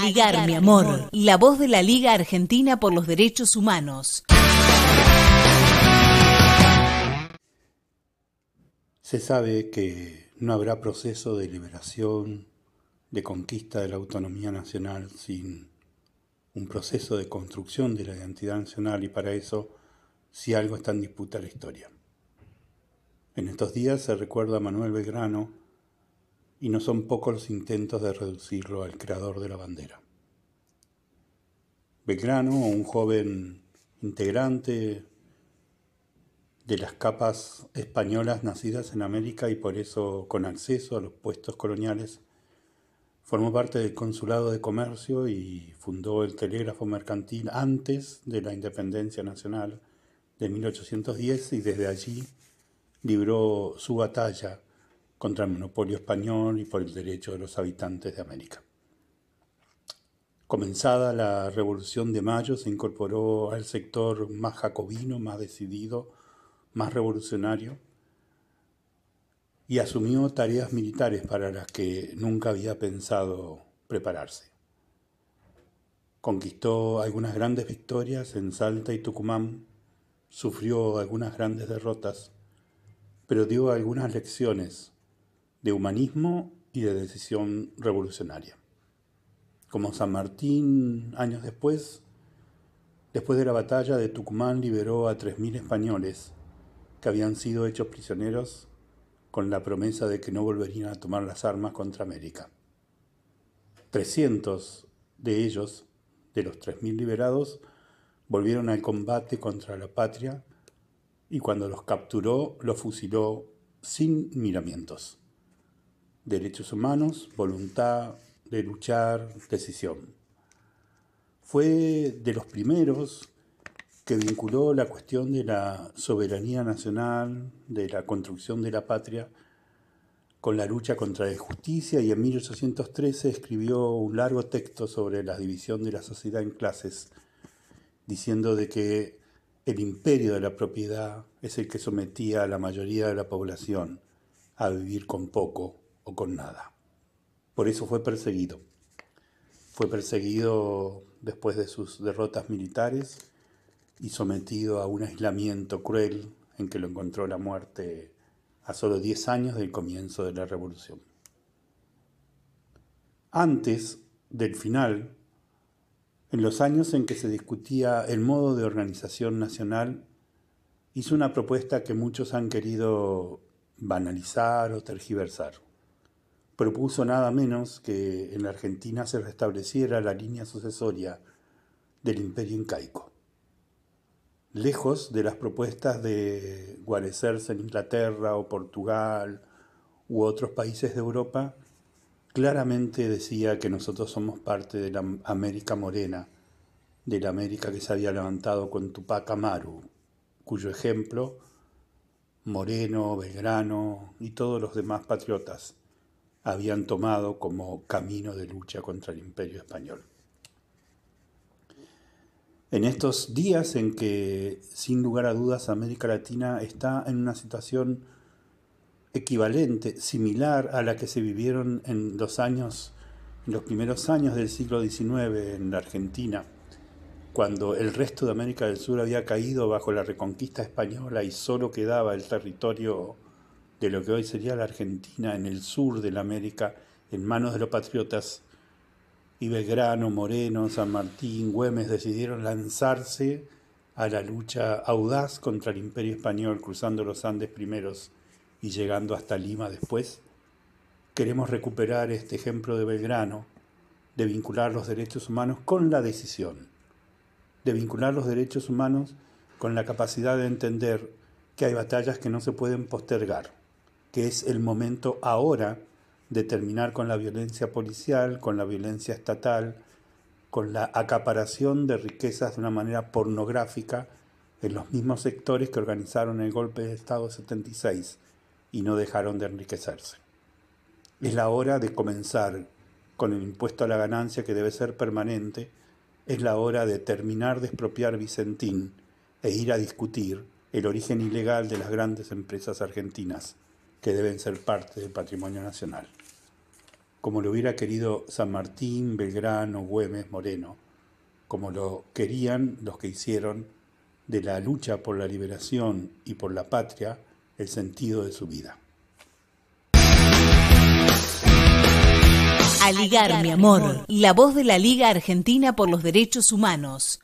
Aligar, mi amor, la voz de la Liga Argentina por los Derechos Humanos. Se sabe que no habrá proceso de liberación, de conquista de la autonomía nacional sin un proceso de construcción de la identidad nacional y para eso, si algo está en disputa, la historia. En estos días se recuerda a Manuel Belgrano y no son pocos los intentos de reducirlo al creador de la bandera. Belgrano, un joven integrante de las capas españolas nacidas en América y por eso con acceso a los puestos coloniales, formó parte del Consulado de Comercio y fundó el Telégrafo Mercantil antes de la independencia nacional de 1810 y desde allí libró su batalla contra el monopolio español y por el derecho de los habitantes de América. Comenzada la Revolución de Mayo, se incorporó al sector más jacobino, más decidido, más revolucionario, y asumió tareas militares para las que nunca había pensado prepararse. Conquistó algunas grandes victorias en Salta y Tucumán, sufrió algunas grandes derrotas, pero dio algunas lecciones de humanismo y de decisión revolucionaria. Como San Martín, años después, después de la batalla de Tucumán liberó a 3.000 españoles que habían sido hechos prisioneros con la promesa de que no volverían a tomar las armas contra América. 300 de ellos, de los 3.000 liberados, volvieron al combate contra la patria y cuando los capturó los fusiló sin miramientos derechos humanos, voluntad de luchar, decisión. Fue de los primeros que vinculó la cuestión de la soberanía nacional, de la construcción de la patria, con la lucha contra la injusticia y en 1813 escribió un largo texto sobre la división de la sociedad en clases, diciendo de que el imperio de la propiedad es el que sometía a la mayoría de la población a vivir con poco o con nada. Por eso fue perseguido. Fue perseguido después de sus derrotas militares y sometido a un aislamiento cruel en que lo encontró la muerte a solo 10 años del comienzo de la revolución. Antes del final, en los años en que se discutía el modo de organización nacional, hizo una propuesta que muchos han querido banalizar o tergiversar propuso nada menos que en la Argentina se restableciera la línea sucesoria del imperio incaico. Lejos de las propuestas de guarecerse en Inglaterra o Portugal u otros países de Europa, claramente decía que nosotros somos parte de la América morena, de la América que se había levantado con Tupac Amaru, cuyo ejemplo Moreno, Belgrano y todos los demás patriotas habían tomado como camino de lucha contra el imperio español. En estos días en que, sin lugar a dudas, América Latina está en una situación equivalente, similar a la que se vivieron en los años, en los primeros años del siglo XIX en la Argentina, cuando el resto de América del Sur había caído bajo la reconquista española y solo quedaba el territorio de lo que hoy sería la Argentina en el sur de la América en manos de los patriotas, y Belgrano, Moreno, San Martín, Güemes decidieron lanzarse a la lucha audaz contra el imperio español, cruzando los Andes primeros y llegando hasta Lima después, queremos recuperar este ejemplo de Belgrano, de vincular los derechos humanos con la decisión, de vincular los derechos humanos con la capacidad de entender que hay batallas que no se pueden postergar que es el momento ahora de terminar con la violencia policial, con la violencia estatal, con la acaparación de riquezas de una manera pornográfica en los mismos sectores que organizaron el golpe de Estado 76 y no dejaron de enriquecerse. Es la hora de comenzar con el impuesto a la ganancia que debe ser permanente, es la hora de terminar de expropiar Vicentín e ir a discutir el origen ilegal de las grandes empresas argentinas que deben ser parte del patrimonio nacional. como lo hubiera querido San Martín, Belgrano, Güemes, Moreno, como lo querían los que hicieron de la lucha por la liberación y por la patria el sentido de su vida. Aligar, mi amor, la voz de la Liga Argentina por los Derechos Humanos.